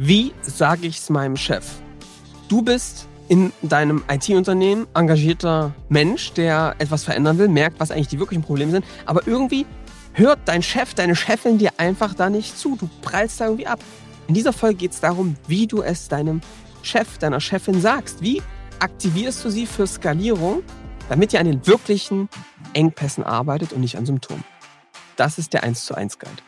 Wie sage ich es meinem Chef? Du bist in deinem IT-Unternehmen engagierter Mensch, der etwas verändern will, merkt, was eigentlich die wirklichen Probleme sind, aber irgendwie hört dein Chef, deine Chefin dir einfach da nicht zu. Du prallst da irgendwie ab. In dieser Folge geht es darum, wie du es deinem Chef, deiner Chefin sagst. Wie aktivierst du sie für Skalierung, damit ihr an den wirklichen Engpässen arbeitet und nicht an Symptomen. Das ist der 1 zu 1 Guide.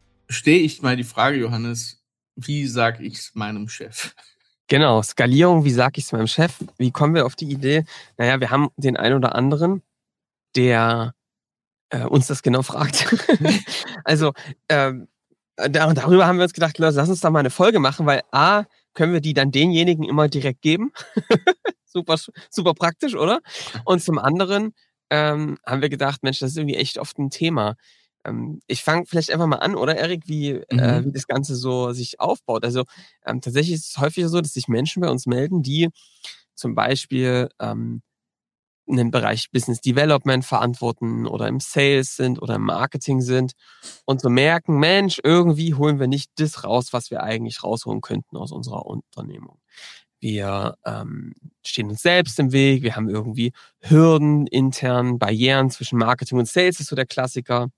stehe ich mal die Frage, Johannes, wie sage ich es meinem Chef? Genau, Skalierung, wie sage ich es meinem Chef? Wie kommen wir auf die Idee? Naja, wir haben den einen oder anderen, der äh, uns das genau fragt. also ähm, darüber haben wir uns gedacht, lass uns da mal eine Folge machen, weil A, können wir die dann denjenigen immer direkt geben. super, super praktisch, oder? Und zum anderen ähm, haben wir gedacht, Mensch, das ist irgendwie echt oft ein Thema. Ähm, ich fange vielleicht einfach mal an, oder Erik, wie, äh, mhm. äh, wie das Ganze so sich aufbaut. Also ähm, tatsächlich ist es häufig so, dass sich Menschen bei uns melden, die zum Beispiel ähm, in dem Bereich Business Development verantworten oder im Sales sind oder im Marketing sind und so merken, Mensch, irgendwie holen wir nicht das raus, was wir eigentlich rausholen könnten aus unserer Unternehmung. Wir ähm, stehen uns selbst im Weg, wir haben irgendwie Hürden intern, Barrieren zwischen Marketing und Sales ist so der Klassiker.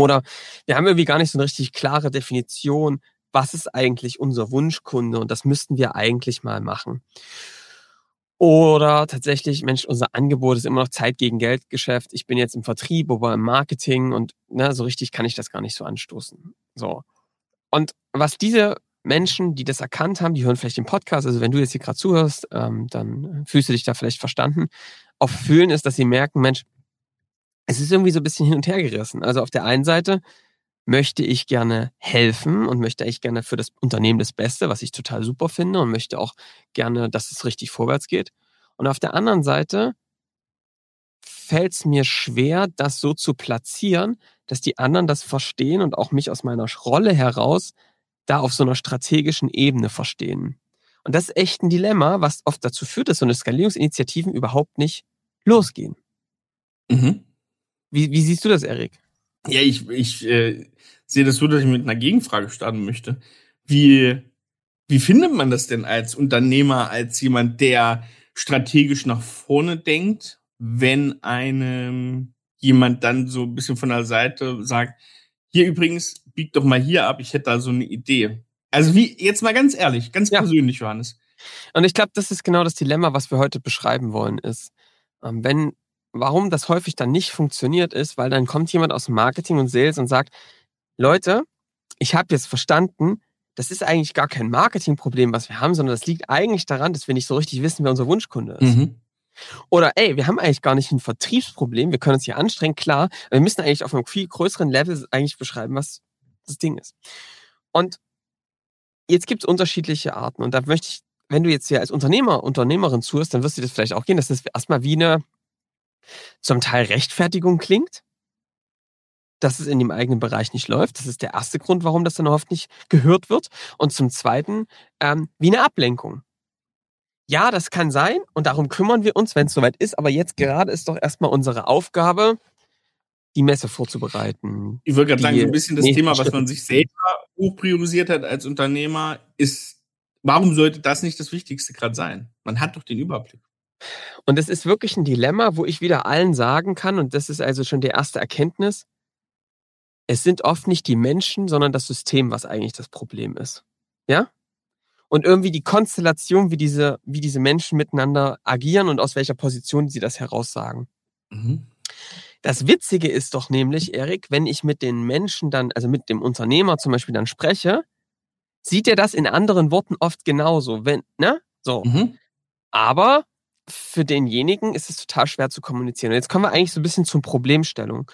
Oder wir haben irgendwie gar nicht so eine richtig klare Definition, was ist eigentlich unser Wunschkunde und das müssten wir eigentlich mal machen. Oder tatsächlich, Mensch, unser Angebot ist immer noch Zeit gegen Geldgeschäft. Ich bin jetzt im Vertrieb oder im Marketing und ne, so richtig kann ich das gar nicht so anstoßen. So. Und was diese Menschen, die das erkannt haben, die hören vielleicht den Podcast, also wenn du jetzt hier gerade zuhörst, ähm, dann fühlst du dich da vielleicht verstanden, auch fühlen ist, dass sie merken, Mensch, es ist irgendwie so ein bisschen hin und her gerissen. Also auf der einen Seite möchte ich gerne helfen und möchte eigentlich gerne für das Unternehmen das Beste, was ich total super finde und möchte auch gerne, dass es richtig vorwärts geht. Und auf der anderen Seite fällt es mir schwer, das so zu platzieren, dass die anderen das verstehen und auch mich aus meiner Rolle heraus da auf so einer strategischen Ebene verstehen. Und das ist echt ein Dilemma, was oft dazu führt, dass so eine Skalierungsinitiativen überhaupt nicht losgehen. Mhm. Wie, wie siehst du das, Erik? Ja, ich, ich äh, sehe das so, dass ich mit einer Gegenfrage starten möchte. Wie, wie findet man das denn als Unternehmer, als jemand, der strategisch nach vorne denkt, wenn einem jemand dann so ein bisschen von der Seite sagt, hier übrigens, bieg doch mal hier ab, ich hätte da so eine Idee. Also wie, jetzt mal ganz ehrlich, ganz ja. persönlich, Johannes. Und ich glaube, das ist genau das Dilemma, was wir heute beschreiben wollen, ist, ähm, wenn warum das häufig dann nicht funktioniert ist, weil dann kommt jemand aus Marketing und Sales und sagt, Leute, ich habe jetzt verstanden, das ist eigentlich gar kein Marketingproblem, was wir haben, sondern das liegt eigentlich daran, dass wir nicht so richtig wissen, wer unser Wunschkunde ist. Mhm. Oder ey, wir haben eigentlich gar nicht ein Vertriebsproblem, wir können uns hier anstrengen, klar, aber wir müssen eigentlich auf einem viel größeren Level eigentlich beschreiben, was das Ding ist. Und jetzt gibt es unterschiedliche Arten und da möchte ich, wenn du jetzt hier als Unternehmer, Unternehmerin zuhörst, dann wirst du das vielleicht auch gehen, dass das erstmal wie eine zum Teil Rechtfertigung klingt, dass es in dem eigenen Bereich nicht läuft. Das ist der erste Grund, warum das dann oft nicht gehört wird. Und zum Zweiten ähm, wie eine Ablenkung. Ja, das kann sein und darum kümmern wir uns, wenn es soweit ist. Aber jetzt gerade ist doch erstmal unsere Aufgabe, die Messe vorzubereiten. Ich würde gerade sagen, so ein bisschen das Thema, was man sich selber hoch priorisiert hat als Unternehmer, ist, warum sollte das nicht das Wichtigste gerade sein? Man hat doch den Überblick. Und es ist wirklich ein Dilemma, wo ich wieder allen sagen kann, und das ist also schon die erste Erkenntnis, es sind oft nicht die Menschen, sondern das System, was eigentlich das Problem ist. Ja? Und irgendwie die Konstellation, wie diese, wie diese Menschen miteinander agieren und aus welcher Position sie das heraussagen. Mhm. Das Witzige ist doch nämlich, Erik, wenn ich mit den Menschen dann, also mit dem Unternehmer zum Beispiel dann spreche, sieht er das in anderen Worten oft genauso. Wenn, ne? So. Mhm. Aber für denjenigen ist es total schwer zu kommunizieren. Und jetzt kommen wir eigentlich so ein bisschen zur Problemstellung.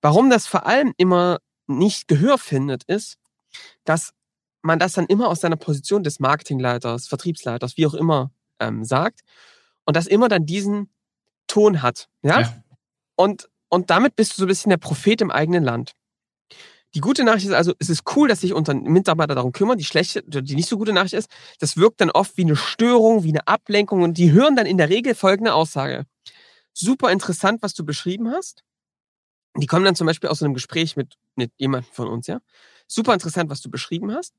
Warum das vor allem immer nicht Gehör findet, ist, dass man das dann immer aus seiner Position des Marketingleiters, Vertriebsleiters, wie auch immer, ähm, sagt und das immer dann diesen Ton hat. Ja? ja. Und, und damit bist du so ein bisschen der Prophet im eigenen Land. Die gute Nachricht ist also, es ist cool, dass sich unter Mitarbeiter darum kümmern. Die schlechte, die nicht so gute Nachricht ist, das wirkt dann oft wie eine Störung, wie eine Ablenkung und die hören dann in der Regel folgende Aussage. Super interessant, was du beschrieben hast. Die kommen dann zum Beispiel aus einem Gespräch mit, mit jemandem von uns, ja. Super interessant, was du beschrieben hast.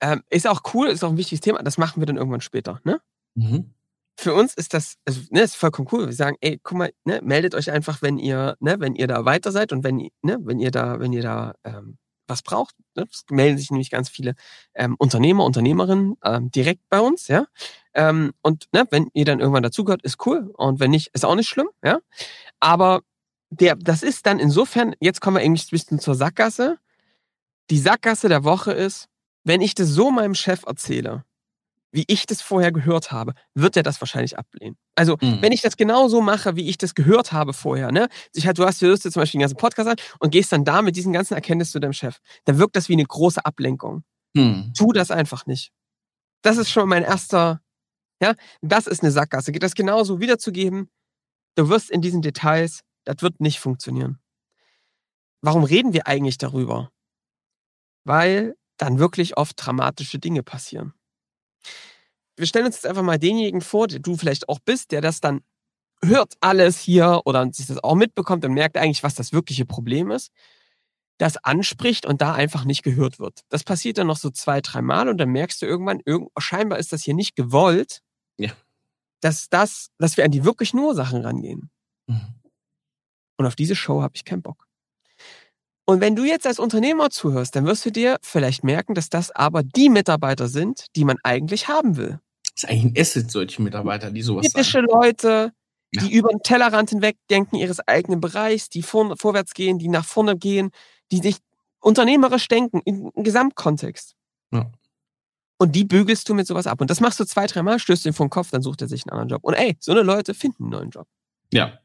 Ähm, ist auch cool, ist auch ein wichtiges Thema. Das machen wir dann irgendwann später, ne? Mhm. Für uns ist das, also, ne, ist vollkommen cool. Wir sagen, ey, guck mal, ne, meldet euch einfach, wenn ihr, ne, wenn ihr da weiter seid und wenn, ne, wenn ihr da, wenn ihr da ähm, was braucht. Ne? Es melden sich nämlich ganz viele ähm, Unternehmer, Unternehmerinnen ähm, direkt bei uns, ja. Ähm, und ne, wenn ihr dann irgendwann dazugehört, ist cool. Und wenn nicht, ist auch nicht schlimm, ja. Aber der, das ist dann insofern, jetzt kommen wir eigentlich ein bisschen zur Sackgasse. Die Sackgasse der Woche ist, wenn ich das so meinem Chef erzähle, wie ich das vorher gehört habe, wird er das wahrscheinlich ablehnen. Also, mhm. wenn ich das genau so mache, wie ich das gehört habe vorher, ne? Ich halt, du hast, du hörst dir zum Beispiel den ganzen Podcast an und gehst dann da mit diesen ganzen Erkenntnissen zu deinem Chef, dann wirkt das wie eine große Ablenkung. Mhm. Tu das einfach nicht. Das ist schon mein erster, ja, das ist eine Sackgasse. Geht das genauso wiederzugeben, du wirst in diesen Details, das wird nicht funktionieren. Warum reden wir eigentlich darüber? Weil dann wirklich oft dramatische Dinge passieren wir stellen uns jetzt einfach mal denjenigen vor, der du vielleicht auch bist, der das dann hört alles hier oder sich das auch mitbekommt und merkt eigentlich, was das wirkliche Problem ist, das anspricht und da einfach nicht gehört wird. Das passiert dann noch so zwei, drei Mal und dann merkst du irgendwann, irgend, scheinbar ist das hier nicht gewollt, ja. dass das, dass wir an die wirklichen Ursachen rangehen. Mhm. Und auf diese Show habe ich keinen Bock. Und wenn du jetzt als Unternehmer zuhörst, dann wirst du dir vielleicht merken, dass das aber die Mitarbeiter sind, die man eigentlich haben will. Das ist eigentlich ein Asset, solche Mitarbeiter, die sowas Kritische sagen. Leute, die ja. über den Tellerrand hinweg denken ihres eigenen Bereichs, die vor, vorwärts gehen, die nach vorne gehen, die sich unternehmerisch denken, im Gesamtkontext. Ja. Und die bügelst du mit sowas ab. Und das machst du zwei, dreimal, stößt ihn vom Kopf, dann sucht er sich einen anderen Job. Und ey, so eine Leute finden einen neuen Job. Ja.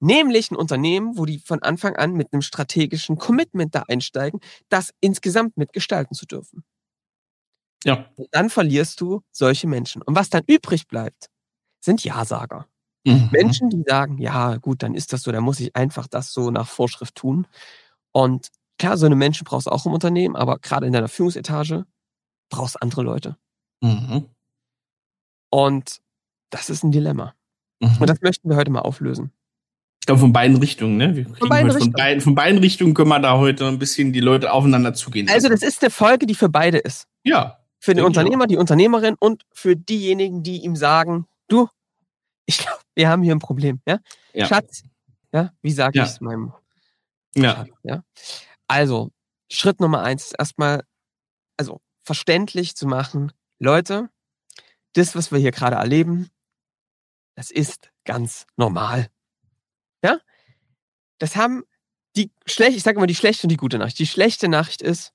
Nämlich ein Unternehmen, wo die von Anfang an mit einem strategischen Commitment da einsteigen, das insgesamt mitgestalten zu dürfen. Ja. Und dann verlierst du solche Menschen. Und was dann übrig bleibt, sind Ja-Sager. Mhm. Menschen, die sagen, ja, gut, dann ist das so, dann muss ich einfach das so nach Vorschrift tun. Und klar, so eine Menschen brauchst du auch im Unternehmen, aber gerade in deiner Führungsetage brauchst du andere Leute. Mhm. Und das ist ein Dilemma. Mhm. Und das möchten wir heute mal auflösen. Ich glaube, von beiden Richtungen, ne? von, beiden Richtungen. Von, beiden, von beiden Richtungen können wir da heute ein bisschen die Leute aufeinander zugehen. Also, das ist eine Folge, die für beide ist. Ja. Für den Unternehmer, die Unternehmerin und für diejenigen, die ihm sagen, du, ich glaube, wir haben hier ein Problem, ja? ja. Schatz, ja, wie sage ja. ich es meinem ja. Schatz, ja? Also, Schritt Nummer eins ist erstmal, also verständlich zu machen, Leute, das, was wir hier gerade erleben, das ist ganz normal. Ja? Das haben die schlecht, ich sage immer die schlechte und die gute Nachricht. Die schlechte Nachricht ist,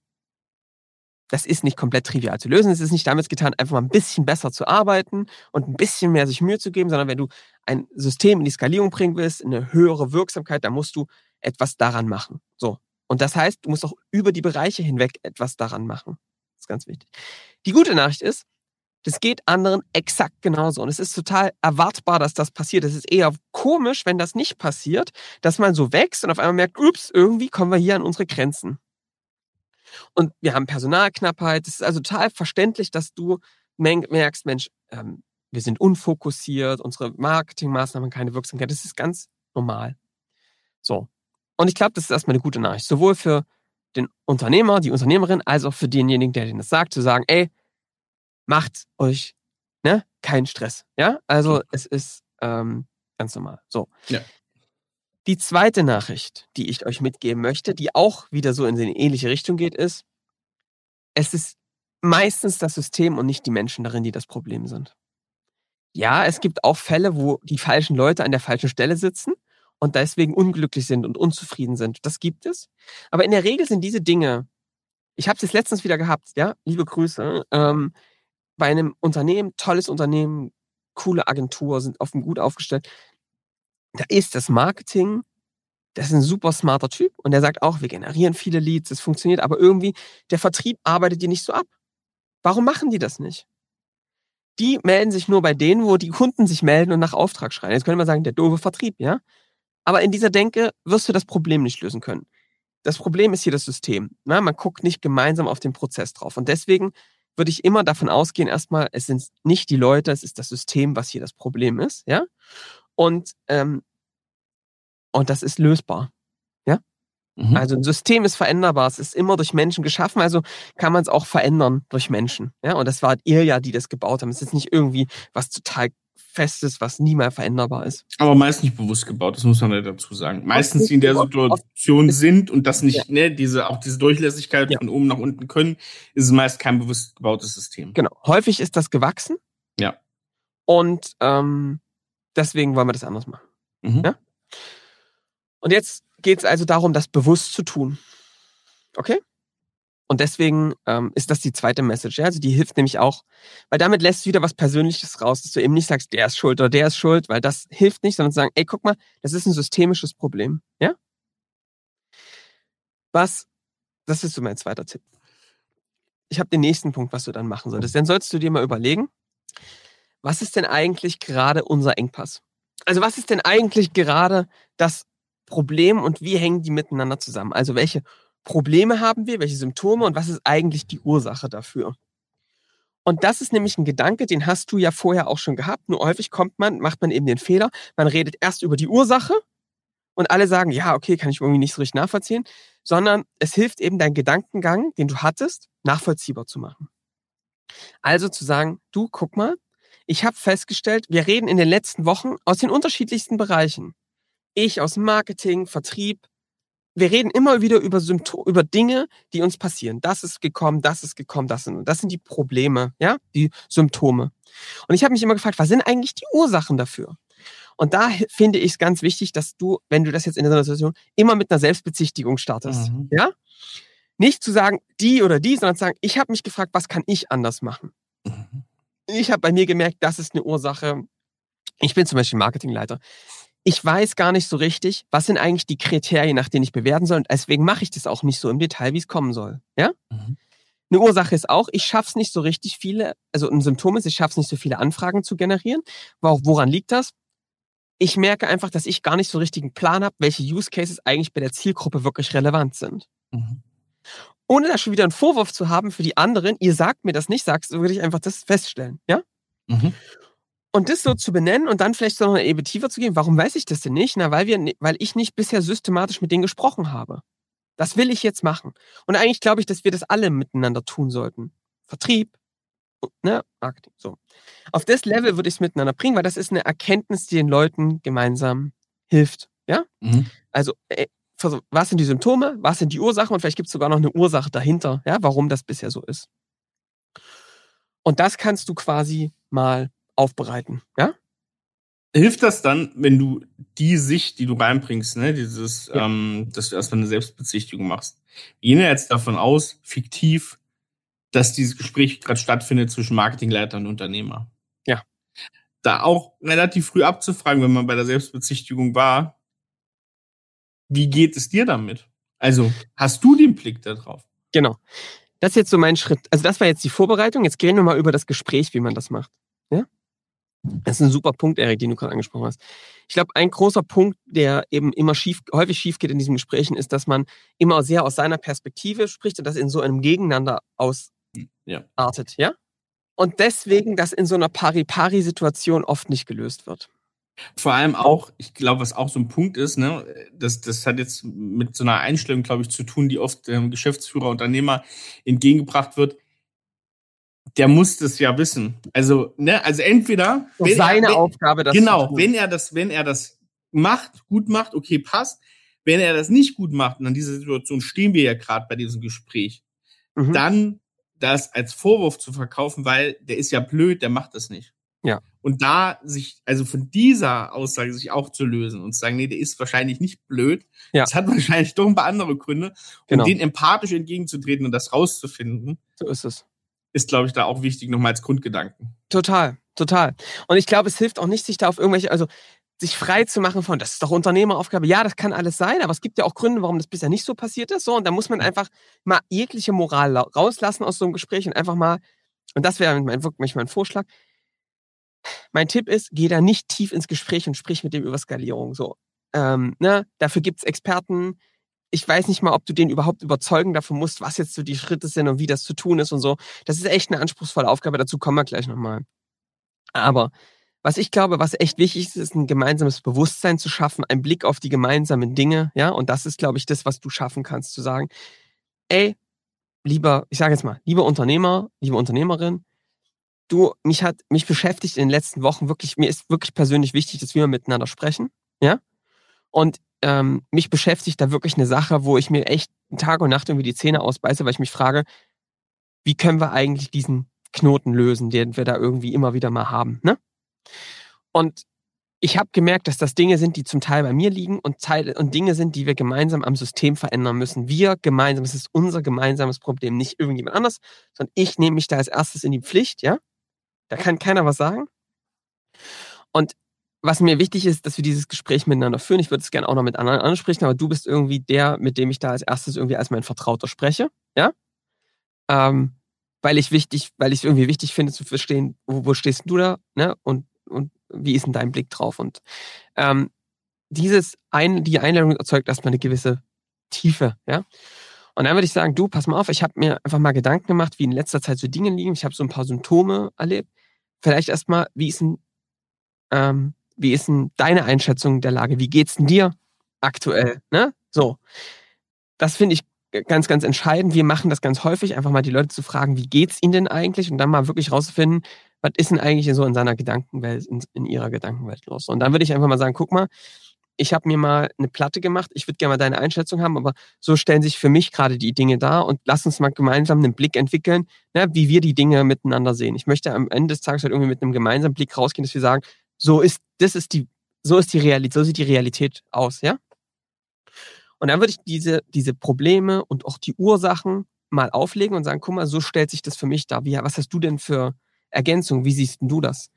das ist nicht komplett trivial zu lösen. Es ist nicht damit getan, einfach mal ein bisschen besser zu arbeiten und ein bisschen mehr sich Mühe zu geben, sondern wenn du ein System in die Skalierung bringen willst, eine höhere Wirksamkeit, dann musst du etwas daran machen. So. Und das heißt, du musst auch über die Bereiche hinweg etwas daran machen. Das ist ganz wichtig. Die gute Nachricht ist, das geht anderen exakt genauso. Und es ist total erwartbar, dass das passiert. Es ist eher komisch, wenn das nicht passiert, dass man so wächst und auf einmal merkt, ups, irgendwie kommen wir hier an unsere Grenzen. Und wir haben Personalknappheit. Es ist also total verständlich, dass du merkst, Mensch, ähm, wir sind unfokussiert, unsere Marketingmaßnahmen keine Wirksamkeit. Das ist ganz normal. So. Und ich glaube, das ist erstmal eine gute Nachricht. Sowohl für den Unternehmer, die Unternehmerin, als auch für denjenigen, der denen das sagt, zu sagen, ey, macht euch ne, keinen Stress. Ja, also es ist ähm, ganz normal. So. Ja. Die zweite Nachricht, die ich euch mitgeben möchte, die auch wieder so in eine ähnliche Richtung geht, ist, es ist meistens das System und nicht die Menschen darin, die das Problem sind. Ja, es gibt auch Fälle, wo die falschen Leute an der falschen Stelle sitzen und deswegen unglücklich sind und unzufrieden sind. Das gibt es. Aber in der Regel sind diese Dinge, ich habe es letztens wieder gehabt, ja, liebe Grüße, ähm, bei einem Unternehmen, tolles Unternehmen, coole Agentur, sind offen gut aufgestellt. Da ist das Marketing das ist ein super smarter Typ und der sagt auch, wir generieren viele Leads, es funktioniert, aber irgendwie der Vertrieb arbeitet dir nicht so ab. Warum machen die das nicht? Die melden sich nur bei denen, wo die Kunden sich melden und nach Auftrag schreien. Jetzt könnte man sagen, der doofe Vertrieb, ja? Aber in dieser Denke wirst du das Problem nicht lösen können. Das Problem ist hier das System. Na, ne? man guckt nicht gemeinsam auf den Prozess drauf. Und deswegen würde ich immer davon ausgehen, erstmal, es sind nicht die Leute, es ist das System, was hier das Problem ist, ja? Und, ähm, und das ist lösbar. Ja? Mhm. Also ein System ist veränderbar, es ist immer durch Menschen geschaffen, also kann man es auch verändern durch Menschen. Ja? Und das war ihr ja, die das gebaut haben. Es ist nicht irgendwie was total Festes, was nie mehr veränderbar ist. Aber meist nicht bewusst gebaut, das muss man ja dazu sagen. Meistens, die in der Situation sind und das nicht, ja. ne, diese, auch diese Durchlässigkeit ja. von oben nach unten können, ist es meist kein bewusst gebautes System. Genau. Häufig ist das gewachsen. Ja. Und ähm, deswegen wollen wir das anders machen. Mhm. Ja? Und jetzt geht es also darum, das bewusst zu tun. Okay? Und deswegen ähm, ist das die zweite Message. Ja? Also die hilft nämlich auch, weil damit lässt du wieder was Persönliches raus, dass du eben nicht sagst, der ist schuld oder der ist schuld, weil das hilft nicht, sondern zu sagen, ey, guck mal, das ist ein systemisches Problem. Ja? Was, das ist so mein zweiter Tipp. Ich habe den nächsten Punkt, was du dann machen solltest. Dann solltest du dir mal überlegen, was ist denn eigentlich gerade unser Engpass? Also was ist denn eigentlich gerade das Problem und wie hängen die miteinander zusammen? Also welche Probleme haben wir, welche Symptome und was ist eigentlich die Ursache dafür? Und das ist nämlich ein Gedanke, den hast du ja vorher auch schon gehabt. Nur häufig kommt man, macht man eben den Fehler, man redet erst über die Ursache und alle sagen, ja, okay, kann ich irgendwie nicht so richtig nachvollziehen, sondern es hilft eben dein Gedankengang, den du hattest, nachvollziehbar zu machen. Also zu sagen, du, guck mal, ich habe festgestellt, wir reden in den letzten Wochen aus den unterschiedlichsten Bereichen. Ich aus Marketing, Vertrieb, wir reden immer wieder über Symptome, über Dinge, die uns passieren. Das ist gekommen, das ist gekommen, das sind, das sind die Probleme, ja, die Symptome. Und ich habe mich immer gefragt, was sind eigentlich die Ursachen dafür? Und da finde ich es ganz wichtig, dass du, wenn du das jetzt in der Situation immer mit einer Selbstbezichtigung startest, mhm. ja, nicht zu sagen die oder die, sondern zu sagen, ich habe mich gefragt, was kann ich anders machen? Mhm. Ich habe bei mir gemerkt, das ist eine Ursache. Ich bin zum Beispiel Marketingleiter ich weiß gar nicht so richtig, was sind eigentlich die Kriterien, nach denen ich bewerten soll. Und deswegen mache ich das auch nicht so im Detail, wie es kommen soll. Ja? Mhm. Eine Ursache ist auch, ich schaffe es nicht so richtig viele, also ein Symptom ist, ich schaffe es nicht so viele Anfragen zu generieren. Woran liegt das? Ich merke einfach, dass ich gar nicht so richtigen Plan habe, welche Use Cases eigentlich bei der Zielgruppe wirklich relevant sind. Mhm. Ohne da schon wieder einen Vorwurf zu haben für die anderen, ihr sagt mir das nicht, sagst, würde ich einfach das feststellen. Ja? Mhm. Und das so zu benennen und dann vielleicht so noch eine Ebene tiefer zu gehen, warum weiß ich das denn nicht? Na, weil wir, weil ich nicht bisher systematisch mit denen gesprochen habe. Das will ich jetzt machen. Und eigentlich glaube ich, dass wir das alle miteinander tun sollten. Vertrieb, ne, Marketing, so. Auf das Level würde ich es miteinander bringen, weil das ist eine Erkenntnis, die den Leuten gemeinsam hilft. Ja? Mhm. Also, äh, was sind die Symptome, was sind die Ursachen und vielleicht gibt es sogar noch eine Ursache dahinter, ja, warum das bisher so ist. Und das kannst du quasi mal aufbereiten. Ja? Hilft das dann, wenn du die Sicht, die du reinbringst, ne, dieses, ja. ähm, dass du erstmal eine Selbstbezichtigung machst? Wir gehen ja jetzt davon aus, fiktiv, dass dieses Gespräch gerade stattfindet zwischen Marketingleiter und Unternehmer. Ja. Da auch relativ früh abzufragen, wenn man bei der Selbstbezichtigung war, wie geht es dir damit? Also, hast du den Blick darauf? Genau. Das ist jetzt so mein Schritt. Also, das war jetzt die Vorbereitung. Jetzt gehen wir mal über das Gespräch, wie man das macht. Ja? Das ist ein super Punkt, Erik, den du gerade angesprochen hast. Ich glaube, ein großer Punkt, der eben immer schief, häufig schief geht in diesen Gesprächen, ist, dass man immer sehr aus seiner Perspektive spricht und das in so einem Gegeneinander ausartet, ja. ja? Und deswegen das in so einer Pari-Pari-Situation oft nicht gelöst wird. Vor allem auch, ich glaube, was auch so ein Punkt ist, ne, das, das hat jetzt mit so einer Einstellung, glaube ich, zu tun, die oft ähm, Geschäftsführer, Unternehmer entgegengebracht wird der muss das ja wissen. Also, ne, also entweder seine er, wenn, Aufgabe, das genau, wenn er das, wenn er das macht, gut macht, okay, passt. Wenn er das nicht gut macht, und an dieser Situation stehen wir ja gerade bei diesem Gespräch, mhm. dann das als Vorwurf zu verkaufen, weil der ist ja blöd, der macht das nicht. Ja. Und da sich, also von dieser Aussage sich auch zu lösen und zu sagen, nee, der ist wahrscheinlich nicht blöd. Ja. Das hat wahrscheinlich doch ein paar andere Gründe. Genau. Und den empathisch entgegenzutreten und das rauszufinden. So ist es ist, glaube ich, da auch wichtig, nochmal als Grundgedanken. Total, total. Und ich glaube, es hilft auch nicht, sich da auf irgendwelche, also sich frei zu machen von, das ist doch Unternehmeraufgabe. Ja, das kann alles sein, aber es gibt ja auch Gründe, warum das bisher nicht so passiert ist. So, und da muss man einfach mal jegliche Moral rauslassen aus so einem Gespräch und einfach mal, und das wäre mein, wirklich mein Vorschlag. Mein Tipp ist, geh da nicht tief ins Gespräch und sprich mit dem über Skalierung. So, ähm, ne? Dafür gibt's Experten. Ich weiß nicht mal, ob du den überhaupt überzeugen davon musst, was jetzt so die Schritte sind und wie das zu tun ist und so. Das ist echt eine anspruchsvolle Aufgabe. Dazu kommen wir gleich nochmal. Aber was ich glaube, was echt wichtig ist, ist ein gemeinsames Bewusstsein zu schaffen, ein Blick auf die gemeinsamen Dinge, ja, und das ist, glaube ich, das, was du schaffen kannst, zu sagen, ey, lieber, ich sage jetzt mal, lieber Unternehmer, liebe Unternehmerin, du, mich hat, mich beschäftigt in den letzten Wochen wirklich, mir ist wirklich persönlich wichtig, dass wir miteinander sprechen, ja, und ähm, mich beschäftigt da wirklich eine Sache, wo ich mir echt Tag und Nacht irgendwie die Zähne ausbeiße, weil ich mich frage, wie können wir eigentlich diesen Knoten lösen, den wir da irgendwie immer wieder mal haben, ne? Und ich habe gemerkt, dass das Dinge sind, die zum Teil bei mir liegen und, Teil, und Dinge sind, die wir gemeinsam am System verändern müssen. Wir gemeinsam, es ist unser gemeinsames Problem, nicht irgendjemand anders, sondern ich nehme mich da als erstes in die Pflicht, ja? Da kann keiner was sagen. Und was mir wichtig ist, dass wir dieses Gespräch miteinander führen. Ich würde es gerne auch noch mit anderen ansprechen, aber du bist irgendwie der, mit dem ich da als erstes irgendwie als mein Vertrauter spreche, ja? Ähm, weil ich wichtig, weil ich es irgendwie wichtig finde zu verstehen, wo, wo stehst du da, ne? Und und wie ist denn dein Blick drauf? Und ähm, dieses ein, die Einladung erzeugt erstmal eine gewisse Tiefe, ja. Und dann würde ich sagen, du, pass mal auf, ich habe mir einfach mal Gedanken gemacht, wie in letzter Zeit so Dinge liegen. Ich habe so ein paar Symptome erlebt. Vielleicht erstmal, wie ist denn, ähm, wie ist denn deine Einschätzung der Lage? Wie geht's denn dir aktuell? Ne? So. Das finde ich ganz, ganz entscheidend. Wir machen das ganz häufig, einfach mal die Leute zu fragen, wie geht's ihnen denn eigentlich? Und dann mal wirklich rauszufinden, was ist denn eigentlich so in seiner Gedankenwelt, in, in ihrer Gedankenwelt los? Und dann würde ich einfach mal sagen, guck mal, ich habe mir mal eine Platte gemacht, ich würde gerne mal deine Einschätzung haben, aber so stellen sich für mich gerade die Dinge dar und lass uns mal gemeinsam einen Blick entwickeln, ne, wie wir die Dinge miteinander sehen. Ich möchte am Ende des Tages halt irgendwie mit einem gemeinsamen Blick rausgehen, dass wir sagen, so ist, das ist die, so ist die Realität, so sieht die Realität aus, ja? Und dann würde ich diese, diese Probleme und auch die Ursachen mal auflegen und sagen, guck mal, so stellt sich das für mich dar. Wie, was hast du denn für, Ergänzung. Wie siehst du das?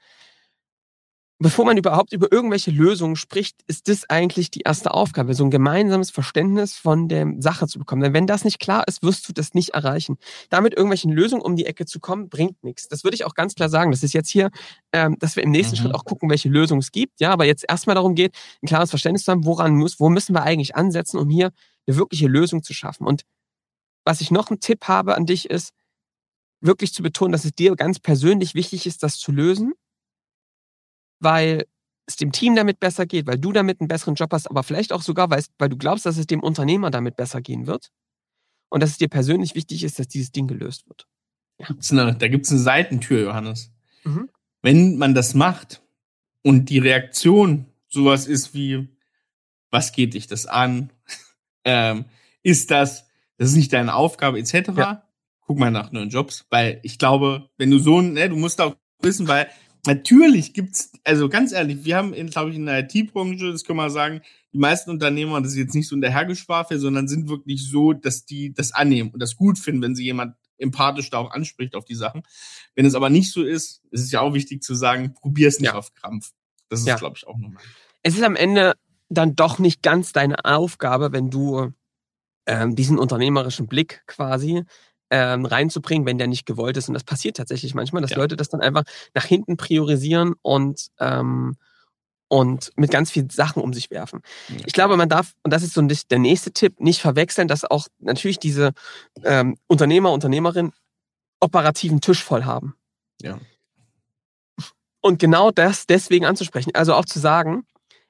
Bevor man überhaupt über irgendwelche Lösungen spricht, ist das eigentlich die erste Aufgabe, so ein gemeinsames Verständnis von der Sache zu bekommen. Denn wenn das nicht klar ist, wirst du das nicht erreichen. Damit irgendwelchen Lösungen um die Ecke zu kommen, bringt nichts. Das würde ich auch ganz klar sagen. Das ist jetzt hier, ähm, dass wir im nächsten mhm. Schritt auch gucken, welche Lösungen es gibt. Ja, aber jetzt erstmal darum geht, ein klares Verständnis zu haben, woran muss, wo müssen wir eigentlich ansetzen, um hier eine wirkliche Lösung zu schaffen. Und was ich noch einen Tipp habe an dich ist, wirklich zu betonen, dass es dir ganz persönlich wichtig ist, das zu lösen, weil es dem Team damit besser geht, weil du damit einen besseren Job hast, aber vielleicht auch sogar, weil, weil du glaubst, dass es dem Unternehmer damit besser gehen wird und dass es dir persönlich wichtig ist, dass dieses Ding gelöst wird. Ja. Eine, da gibt es eine Seitentür, Johannes. Mhm. Wenn man das macht und die Reaktion sowas ist wie, was geht dich das an? ähm, ist das, das ist nicht deine Aufgabe, etc., ja guck mal nach neuen Jobs, weil ich glaube, wenn du so, ne, du musst auch wissen, weil natürlich gibt's, also ganz ehrlich, wir haben, in, glaube ich, in der IT-Branche, das können wir sagen, die meisten Unternehmer, das ist jetzt nicht so in der Hergeschwafel, sondern sind wirklich so, dass die das annehmen und das gut finden, wenn sie jemand empathisch da auch anspricht auf die Sachen. Wenn es aber nicht so ist, ist es ja auch wichtig zu sagen, probier es nicht ja. auf Krampf. Das ist, ja. glaube ich, auch nochmal. Es ist am Ende dann doch nicht ganz deine Aufgabe, wenn du ähm, diesen unternehmerischen Blick quasi ähm, reinzubringen, wenn der nicht gewollt ist. Und das passiert tatsächlich manchmal, dass ja. Leute das dann einfach nach hinten priorisieren und ähm, und mit ganz vielen Sachen um sich werfen. Ja. Ich glaube, man darf, und das ist so der nächste Tipp, nicht verwechseln, dass auch natürlich diese ähm, Unternehmer, Unternehmerin operativen Tisch voll haben. Ja. Und genau das deswegen anzusprechen. Also auch zu sagen,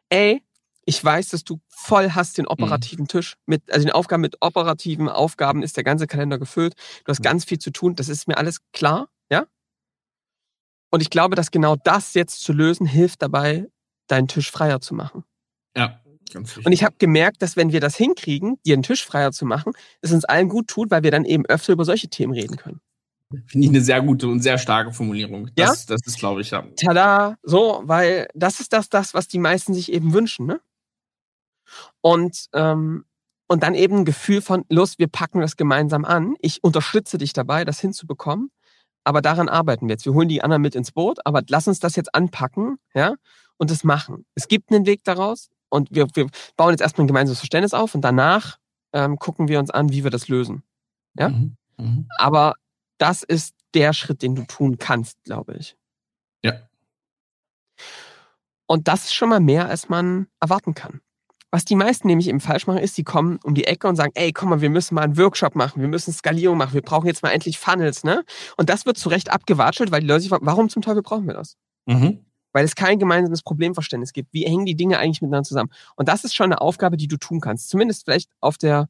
ey, ich weiß, dass du voll hast den operativen mhm. Tisch mit, also den Aufgaben mit operativen Aufgaben ist der ganze Kalender gefüllt. Du hast mhm. ganz viel zu tun. Das ist mir alles klar, ja? Und ich glaube, dass genau das jetzt zu lösen hilft dabei, deinen Tisch freier zu machen. Ja, ganz wichtig. Und ich habe gemerkt, dass wenn wir das hinkriegen, dir einen Tisch freier zu machen, es uns allen gut tut, weil wir dann eben öfter über solche Themen reden können. Finde ich eine sehr gute und sehr starke Formulierung. Das, ja? das ist, glaube ich, ja. Tada, so, weil das ist das, das, was die meisten sich eben wünschen, ne? Und, ähm, und dann eben ein Gefühl von, los, wir packen das gemeinsam an. Ich unterstütze dich dabei, das hinzubekommen. Aber daran arbeiten wir jetzt. Wir holen die anderen mit ins Boot, aber lass uns das jetzt anpacken, ja. und das machen. Es gibt einen Weg daraus und wir, wir bauen jetzt erstmal ein gemeinsames Verständnis auf und danach ähm, gucken wir uns an, wie wir das lösen. Ja? Mhm. Mhm. Aber das ist der Schritt, den du tun kannst, glaube ich. Ja. Und das ist schon mal mehr, als man erwarten kann. Was die meisten nämlich eben falsch machen, ist, die kommen um die Ecke und sagen, ey, komm mal, wir müssen mal einen Workshop machen, wir müssen Skalierung machen, wir brauchen jetzt mal endlich Funnels, ne? Und das wird zu Recht abgewatschelt, weil die Leute sich fragen, warum zum Teufel brauchen wir das? Mhm. Weil es kein gemeinsames Problemverständnis gibt. Wie hängen die Dinge eigentlich miteinander zusammen? Und das ist schon eine Aufgabe, die du tun kannst. Zumindest vielleicht auf der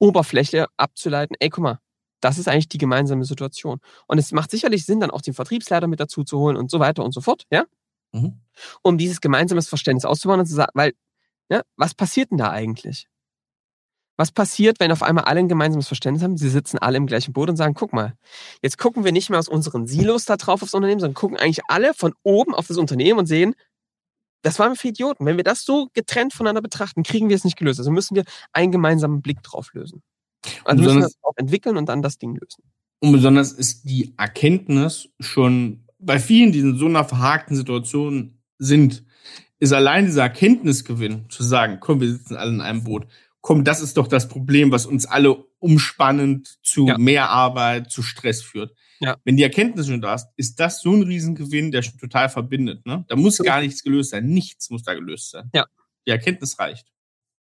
Oberfläche abzuleiten, ey, guck mal, das ist eigentlich die gemeinsame Situation. Und es macht sicherlich Sinn, dann auch den Vertriebsleiter mit dazu zu holen und so weiter und so fort, ja? Mhm. Um dieses gemeinsames Verständnis auszubauen und zu sagen, weil, ja, was passiert denn da eigentlich? Was passiert, wenn auf einmal alle ein gemeinsames Verständnis haben? Sie sitzen alle im gleichen Boot und sagen, guck mal, jetzt gucken wir nicht mehr aus unseren Silos da drauf aufs Unternehmen, sondern gucken eigentlich alle von oben auf das Unternehmen und sehen, das waren wir für Idioten. Wenn wir das so getrennt voneinander betrachten, kriegen wir es nicht gelöst. Also müssen wir einen gemeinsamen Blick drauf lösen. Also müssen wir das auch entwickeln und dann das Ding lösen. Und besonders ist die Erkenntnis schon bei vielen, die in so einer verhakten Situation sind, ist allein dieser Erkenntnisgewinn zu sagen, komm, wir sitzen alle in einem Boot. Komm, das ist doch das Problem, was uns alle umspannend zu ja. mehr Arbeit, zu Stress führt. Ja. Wenn die Erkenntnis schon da ist, ist das so ein Riesengewinn, der schon total verbindet. Ne? Da muss gar nichts gelöst sein. Nichts muss da gelöst sein. Ja. Die Erkenntnis reicht.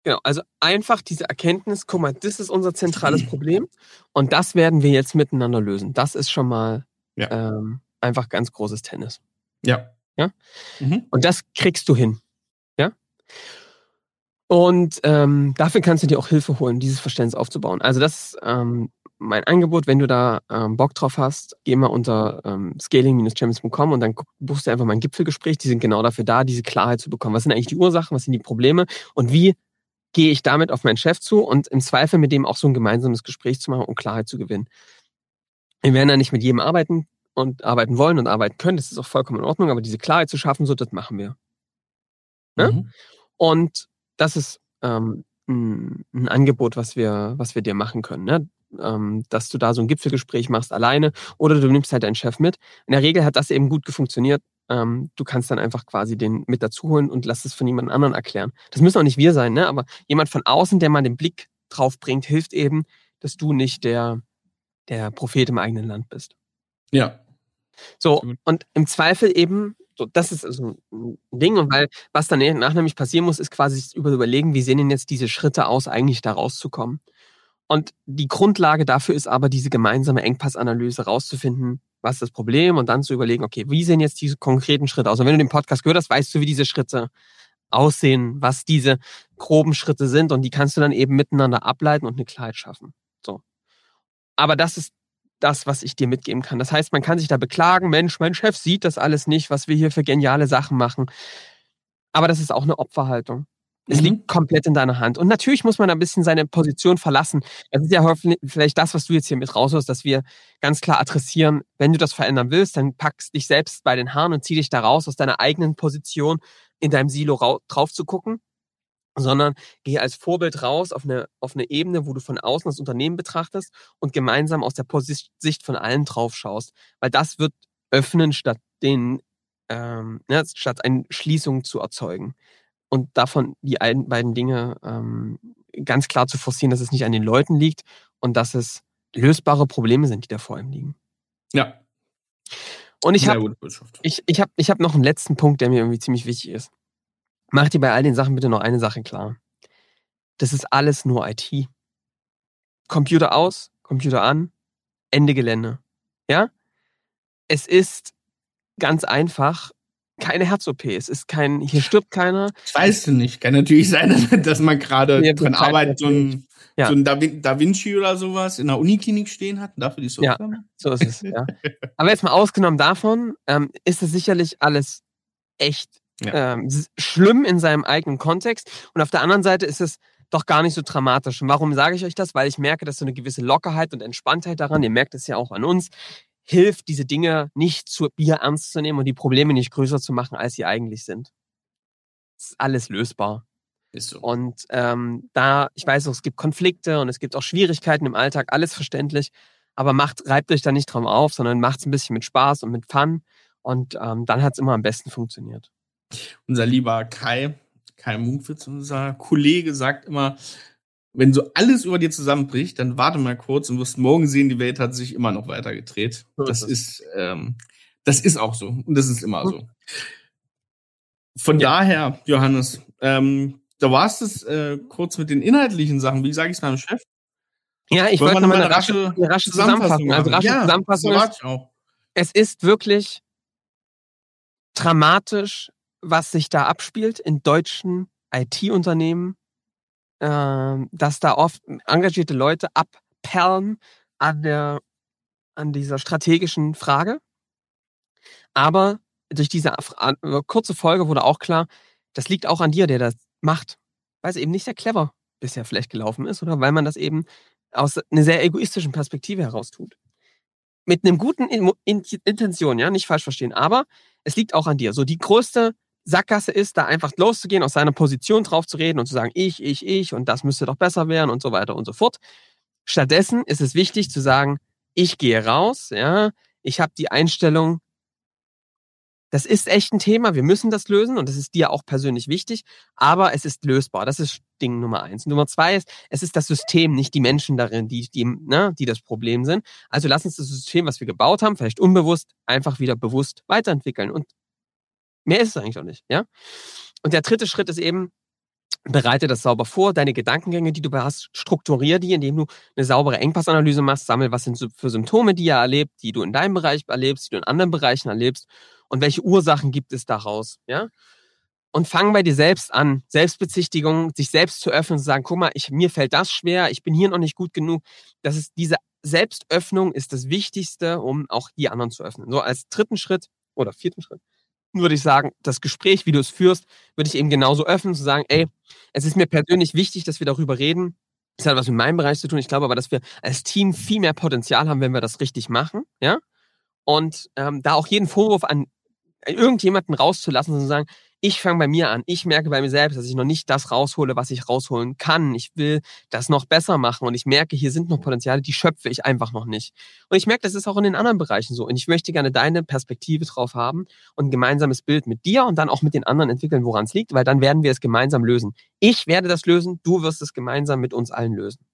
Genau, also einfach diese Erkenntnis, guck mal, das ist unser zentrales Problem und das werden wir jetzt miteinander lösen. Das ist schon mal ja. ähm, einfach ganz großes Tennis. Ja. Ja. Mhm. Und das kriegst du hin. Ja. Und ähm, dafür kannst du dir auch Hilfe holen, dieses Verständnis aufzubauen. Also das ist ähm, mein Angebot, wenn du da ähm, Bock drauf hast, geh mal unter ähm, scaling-champions.com und dann buchst du einfach mal ein Gipfelgespräch. Die sind genau dafür da, diese Klarheit zu bekommen. Was sind eigentlich die Ursachen, was sind die Probleme und wie gehe ich damit auf meinen Chef zu und im Zweifel mit dem auch so ein gemeinsames Gespräch zu machen, um Klarheit zu gewinnen. Wir werden da nicht mit jedem arbeiten und arbeiten wollen und arbeiten können, das ist auch vollkommen in Ordnung, aber diese Klarheit zu schaffen, so das machen wir. Ne? Mhm. Und das ist ähm, ein, ein, Angebot, was wir, was wir dir machen können. Ne? Ähm, dass du da so ein Gipfelgespräch machst alleine oder du nimmst halt deinen Chef mit. In der Regel hat das eben gut funktioniert. Ähm, du kannst dann einfach quasi den mit dazu holen und lass es von jemand anderen erklären. Das müssen auch nicht wir sein, ne? aber jemand von außen, der mal den Blick drauf bringt, hilft eben, dass du nicht der, der Prophet im eigenen Land bist. Ja. So, und im Zweifel eben, so, das ist also ein Ding, und weil was dann nach nämlich passieren muss, ist quasi über überlegen, wie sehen denn jetzt diese Schritte aus, eigentlich da rauszukommen. Und die Grundlage dafür ist aber diese gemeinsame Engpassanalyse rauszufinden, was ist das Problem und dann zu überlegen, okay, wie sehen jetzt diese konkreten Schritte aus? Und wenn du den Podcast gehört hast, weißt du, wie diese Schritte aussehen, was diese groben Schritte sind und die kannst du dann eben miteinander ableiten und eine Klarheit schaffen. So. Aber das ist das, was ich dir mitgeben kann. Das heißt, man kann sich da beklagen, Mensch, mein Chef sieht das alles nicht, was wir hier für geniale Sachen machen. Aber das ist auch eine Opferhaltung. Es mhm. liegt komplett in deiner Hand. Und natürlich muss man ein bisschen seine Position verlassen. Das ist ja vielleicht das, was du jetzt hier mit raushörst, dass wir ganz klar adressieren, wenn du das verändern willst, dann packst dich selbst bei den Haaren und zieh dich da raus aus deiner eigenen Position in deinem Silo drauf zu gucken, sondern geh als Vorbild raus auf eine, auf eine Ebene, wo du von außen das Unternehmen betrachtest und gemeinsam aus der Sicht von allen drauf schaust. Weil das wird öffnen, statt den, ähm, ne, statt eine Schließung zu erzeugen und davon die ein, beiden Dinge ähm, ganz klar zu forcieren, dass es nicht an den Leuten liegt und dass es lösbare Probleme sind, die da vor ihm liegen. Ja. Und ich habe ich, ich hab, ich hab noch einen letzten Punkt, der mir irgendwie ziemlich wichtig ist. Mach dir bei all den Sachen bitte noch eine Sache klar. Das ist alles nur IT. Computer aus, Computer an, Ende Gelände. Ja? Es ist ganz einfach keine Herz-OP. Es ist kein, hier stirbt keiner. Das weißt du nicht. Kann natürlich sein, dass man gerade ja, von Arbeit so ein, ja. so ein da, da, Vinci oder sowas in der Uniklinik stehen hat und dafür die Software. Ja, so ist es, ja. Aber jetzt mal ausgenommen davon, ähm, ist es sicherlich alles echt ja. ähm, schlimm in seinem eigenen Kontext. Und auf der anderen Seite ist es doch gar nicht so dramatisch. Und warum sage ich euch das? Weil ich merke, dass so eine gewisse Lockerheit und Entspanntheit daran, ihr merkt es ja auch an uns, hilft, diese Dinge nicht zu Bier ernst zu nehmen und die Probleme nicht größer zu machen, als sie eigentlich sind. Es ist alles lösbar. Ist so. Und ähm, da, ich weiß auch, es gibt Konflikte und es gibt auch Schwierigkeiten im Alltag, alles verständlich, aber macht, reibt euch da nicht drauf auf, sondern macht es ein bisschen mit Spaß und mit Fun und ähm, dann hat es immer am besten funktioniert. Unser lieber Kai, Kai Munkwitz, unser Kollege, sagt immer, wenn so alles über dir zusammenbricht, dann warte mal kurz und wirst morgen sehen, die Welt hat sich immer noch weiter gedreht. Das ist, ähm, das ist auch so. Und das ist immer so. Von ja. daher, Johannes, ähm, da war es äh, kurz mit den inhaltlichen Sachen. Wie sage ich es meinem Chef? Ja, ich wollte mal eine, rasche, eine rasche Zusammenfassung. Also rasche ja, Zusammenfassung ist, es ist wirklich dramatisch, was sich da abspielt in deutschen IT-Unternehmen, äh, dass da oft engagierte Leute abperlen an der an dieser strategischen Frage. Aber durch diese kurze Folge wurde auch klar, das liegt auch an dir, der das macht, weil es eben nicht sehr clever bisher vielleicht gelaufen ist oder weil man das eben aus einer sehr egoistischen Perspektive heraus tut. Mit einem guten In In Intention, ja, nicht falsch verstehen, aber es liegt auch an dir. So die größte Sackgasse ist, da einfach loszugehen, aus seiner Position drauf zu reden und zu sagen, ich, ich, ich und das müsste doch besser werden und so weiter und so fort. Stattdessen ist es wichtig zu sagen, ich gehe raus, ja, ich habe die Einstellung, das ist echt ein Thema, wir müssen das lösen und das ist dir auch persönlich wichtig, aber es ist lösbar. Das ist Ding Nummer eins. Nummer zwei ist, es ist das System, nicht die Menschen darin, die, die, ne, die das Problem sind. Also lass uns das System, was wir gebaut haben, vielleicht unbewusst, einfach wieder bewusst weiterentwickeln. Und mehr ist es eigentlich auch nicht, ja? Und der dritte Schritt ist eben, bereite das sauber vor, deine Gedankengänge, die du hast, strukturier die, indem du eine saubere Engpassanalyse machst, sammel, was sind für Symptome, die ihr erlebt, die du in deinem Bereich erlebst, die du in anderen Bereichen erlebst und welche Ursachen gibt es daraus, ja? Und fang bei dir selbst an, Selbstbezichtigung, sich selbst zu öffnen und zu sagen, guck mal, ich, mir fällt das schwer, ich bin hier noch nicht gut genug. Das ist diese Selbstöffnung ist das Wichtigste, um auch die anderen zu öffnen. So als dritten Schritt oder vierten Schritt würde ich sagen, das Gespräch, wie du es führst, würde ich eben genauso öffnen, zu sagen, ey, es ist mir persönlich wichtig, dass wir darüber reden. Das hat was mit meinem Bereich zu tun. Ich glaube aber, dass wir als Team viel mehr Potenzial haben, wenn wir das richtig machen, ja. Und ähm, da auch jeden Vorwurf an irgendjemanden rauszulassen und zu sagen, ich fange bei mir an. Ich merke bei mir selbst, dass ich noch nicht das raushole, was ich rausholen kann. Ich will das noch besser machen und ich merke, hier sind noch Potenziale, die schöpfe ich einfach noch nicht. Und ich merke, das ist auch in den anderen Bereichen so. Und ich möchte gerne deine Perspektive drauf haben und ein gemeinsames Bild mit dir und dann auch mit den anderen entwickeln, woran es liegt, weil dann werden wir es gemeinsam lösen. Ich werde das lösen, du wirst es gemeinsam mit uns allen lösen.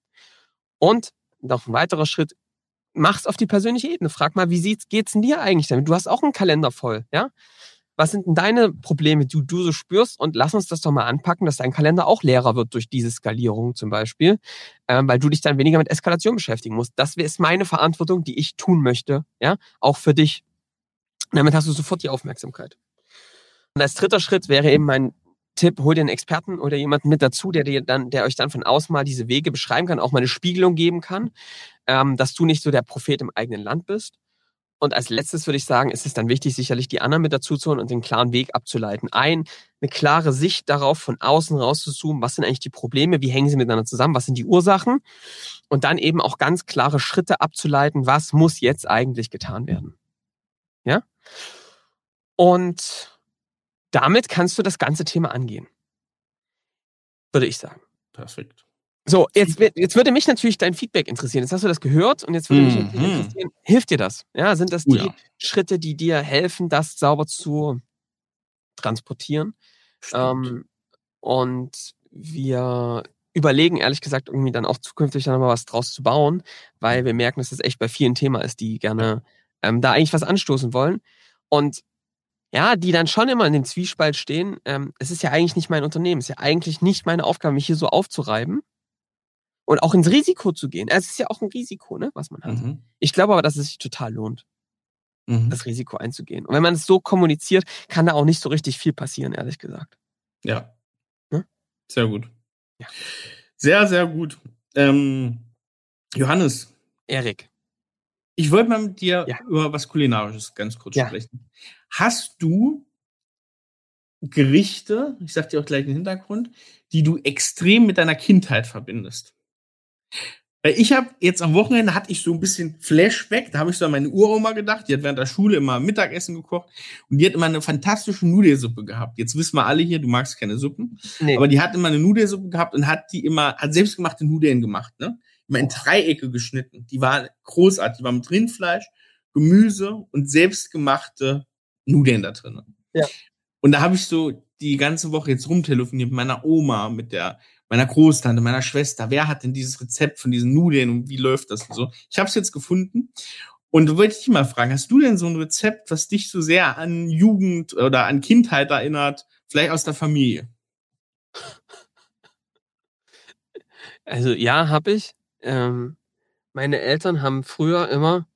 Und noch ein weiterer Schritt, mach's auf die persönliche Ebene. Frag mal, wie sieht's, geht's denn dir eigentlich damit? Du hast auch einen Kalender voll, ja? Was sind denn deine Probleme, die du so spürst? Und lass uns das doch mal anpacken, dass dein Kalender auch leerer wird durch diese Skalierung zum Beispiel, ähm, weil du dich dann weniger mit Eskalation beschäftigen musst. Das ist meine Verantwortung, die ich tun möchte, ja, auch für dich. Und damit hast du sofort die Aufmerksamkeit. Und als dritter Schritt wäre eben mein Tipp, hol dir einen Experten oder jemanden mit dazu, der dir dann, der euch dann von außen mal diese Wege beschreiben kann, auch mal eine Spiegelung geben kann, ähm, dass du nicht so der Prophet im eigenen Land bist. Und als letztes würde ich sagen, ist es dann wichtig, sicherlich die anderen mit dazu zu holen und den klaren Weg abzuleiten. Ein, eine klare Sicht darauf, von außen rauszuzoomen, was sind eigentlich die Probleme, wie hängen sie miteinander zusammen, was sind die Ursachen? Und dann eben auch ganz klare Schritte abzuleiten, was muss jetzt eigentlich getan werden. Ja? Und damit kannst du das ganze Thema angehen. Würde ich sagen. Perfekt. So, jetzt, jetzt würde mich natürlich dein Feedback interessieren. Jetzt hast du das gehört und jetzt würde mich mhm. interessieren, hilft dir das? Ja, sind das die ja. Schritte, die dir helfen, das sauber zu transportieren? Ähm, und wir überlegen, ehrlich gesagt, irgendwie dann auch zukünftig dann mal was draus zu bauen, weil wir merken, dass das echt bei vielen Thema ist, die gerne ähm, da eigentlich was anstoßen wollen. Und ja, die dann schon immer in dem Zwiespalt stehen. Ähm, es ist ja eigentlich nicht mein Unternehmen, es ist ja eigentlich nicht meine Aufgabe, mich hier so aufzureiben und auch ins Risiko zu gehen. Es ist ja auch ein Risiko, ne, was man hat. Mhm. Ich glaube aber, dass es sich total lohnt, mhm. das Risiko einzugehen. Und wenn man es so kommuniziert, kann da auch nicht so richtig viel passieren, ehrlich gesagt. Ja. Hm? Sehr gut. Ja. Sehr, sehr gut. Ähm, Johannes. Erik. Ich wollte mal mit dir ja. über was Kulinarisches ganz kurz ja. sprechen. Hast du Gerichte, ich sag dir auch gleich den Hintergrund, die du extrem mit deiner Kindheit verbindest? Weil ich habe jetzt am Wochenende hatte ich so ein bisschen Flashback, da habe ich so an meine Uroma gedacht, die hat während der Schule immer Mittagessen gekocht und die hat immer eine fantastische Nudelsuppe gehabt. Jetzt wissen wir alle hier, du magst keine Suppen, nee. aber die hat immer eine Nudelsuppe gehabt und hat die immer hat selbstgemachte Nudeln gemacht, ne? Immer in Dreiecke geschnitten. Die waren großartig, die waren mit Rindfleisch, Gemüse und selbstgemachte Nudeln da drin. Ja. Und da habe ich so die ganze Woche jetzt rumtelefoniert mit meiner Oma, mit der meiner Großtante, meiner Schwester. Wer hat denn dieses Rezept von diesen Nudeln und wie läuft das und so? Ich habe es jetzt gefunden und du wollte dich mal fragen, hast du denn so ein Rezept, was dich so sehr an Jugend oder an Kindheit erinnert, vielleicht aus der Familie? Also ja, habe ich. Ähm, meine Eltern haben früher immer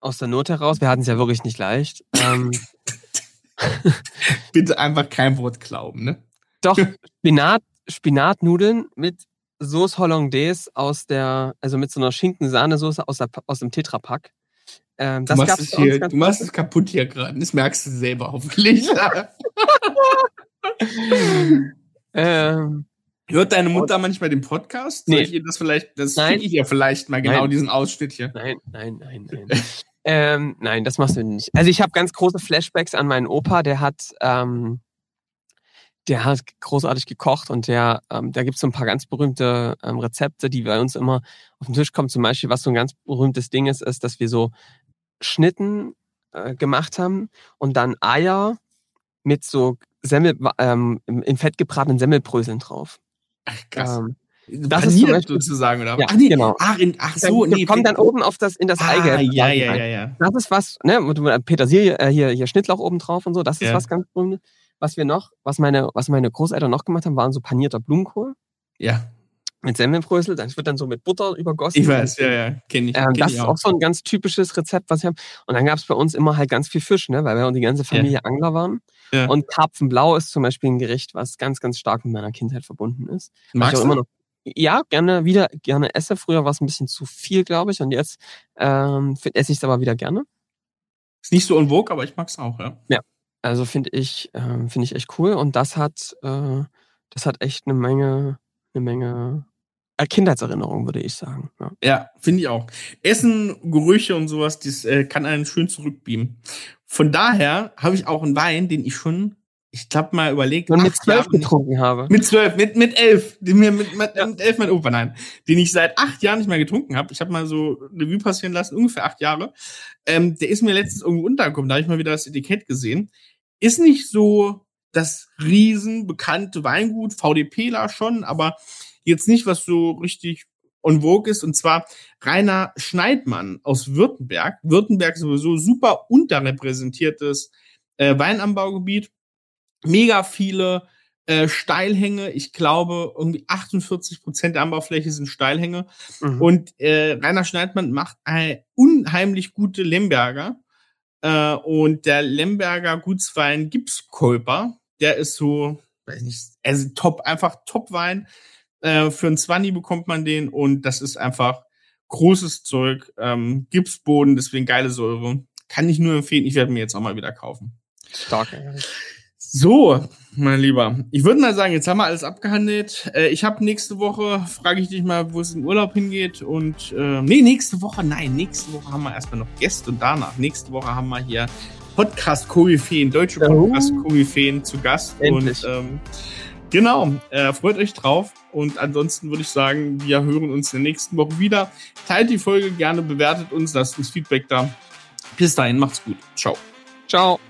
aus der Not heraus, wir hatten es ja wirklich nicht leicht. Ähm, Bitte einfach kein Wort glauben, ne? Doch, Spinat, Spinatnudeln mit Sauce Hollandaise aus der, also mit so einer Schinken-Sahnesoße aus, aus dem Tetrapack. Ähm, das du machst, es, hier, du machst es kaputt hier gerade. Das merkst du selber hoffentlich. ähm, Hört deine Mutter manchmal den Podcast? Nee. Soll ich ihr das vielleicht, das schicke ich ihr vielleicht mal genau nein. diesen Ausschnitt hier. Nein, nein, nein, nein. ähm, nein, das machst du nicht. Also ich habe ganz große Flashbacks an meinen Opa, der hat, ähm, der hat großartig gekocht und der, ähm, da gibt es so ein paar ganz berühmte ähm, Rezepte, die bei uns immer auf den Tisch kommen. Zum Beispiel, was so ein ganz berühmtes Ding ist, ist, dass wir so Schnitten äh, gemacht haben und dann Eier mit so Semmel, ähm, in Fett gebratenen Semmelbröseln drauf. Ach, krass. Ähm, das ist zum Beispiel, sozusagen, oder? Ja, ach, nee, genau. Ach, in, ach so, nee. Kommt dann oben auf das, in das ah, Eigelb. Ja, ja, ja, ja. Das ist was, ne, Petersilie, äh, hier, hier Schnittlauch oben drauf und so, das ist ja. was ganz berühmtes. Was wir noch, was meine, was meine Großeltern noch gemacht haben, waren so panierter Blumenkohl. Ja. Mit Semmelbrösel, das wird dann so mit Butter übergossen. Ich weiß, ja, ja, kenne ich. Ähm, kenn das ich ist auch so ein ganz typisches Rezept, was wir haben. Und dann gab es bei uns immer halt ganz viel Fisch, ne, weil wir und die ganze Familie ja. Angler waren. Ja. Und Karpfenblau ist zum Beispiel ein Gericht, was ganz, ganz stark mit meiner Kindheit verbunden ist. Magst ich auch immer noch ja, gerne wieder gerne esse. Früher war es ein bisschen zu viel, glaube ich, und jetzt ähm, esse ich es aber wieder gerne. Ist nicht so vogue, aber ich mag es auch, ja. Ja, also finde ich ähm, finde ich echt cool und das hat äh, das hat echt eine Menge eine Menge äh, Kindheitserinnerung, würde ich sagen. Ja, ja finde ich auch. Essen, Gerüche und sowas, das äh, kann einen schön zurückbeamen. Von daher habe ich auch einen Wein, den ich schon ich glaube mal überlegt. Und mit zwölf getrunken habe. Mit zwölf, mit, mit elf. Den mir mit, mit, ja. mit elf mein Opa, nein. Den ich seit acht Jahren nicht mehr getrunken habe. Ich habe mal so Revue passieren lassen, ungefähr acht Jahre. Ähm, der ist mir letztens irgendwo untergekommen, da habe ich mal wieder das Etikett gesehen. Ist nicht so das riesen bekannte Weingut, VDPler schon, aber jetzt nicht, was so richtig on vogue ist, und zwar Rainer Schneidmann aus Württemberg. Württemberg ist sowieso super unterrepräsentiertes äh, Weinanbaugebiet mega viele äh, Steilhänge. Ich glaube, irgendwie 48 Prozent der Anbaufläche sind Steilhänge. Mhm. Und äh, Rainer Schneidmann macht eine unheimlich gute Lemberger. Äh, und der Lemberger Gutswein Gipskolper, der ist so, weiß nicht, also top, einfach Top-Wein. Äh, für ein Zwanni bekommt man den und das ist einfach großes Zeug, ähm, Gipsboden, deswegen geile Säure. Kann ich nur empfehlen, ich werde mir jetzt auch mal wieder kaufen. Stark. So, mein Lieber, ich würde mal sagen, jetzt haben wir alles abgehandelt. Äh, ich habe nächste Woche, frage ich dich mal, wo es in Urlaub hingeht. Und äh, nee, nächste Woche, nein, nächste Woche haben wir erstmal noch Gäste und danach. Nächste Woche haben wir hier Podcast-Koryphäen, deutsche Podcast-Koryphäen zu Gast. Endlich. Und ähm, genau, äh, freut euch drauf. Und ansonsten würde ich sagen, wir hören uns in der nächsten Woche wieder. Teilt die Folge gerne, bewertet uns, lasst uns Feedback da. Bis dahin, macht's gut. Ciao. Ciao.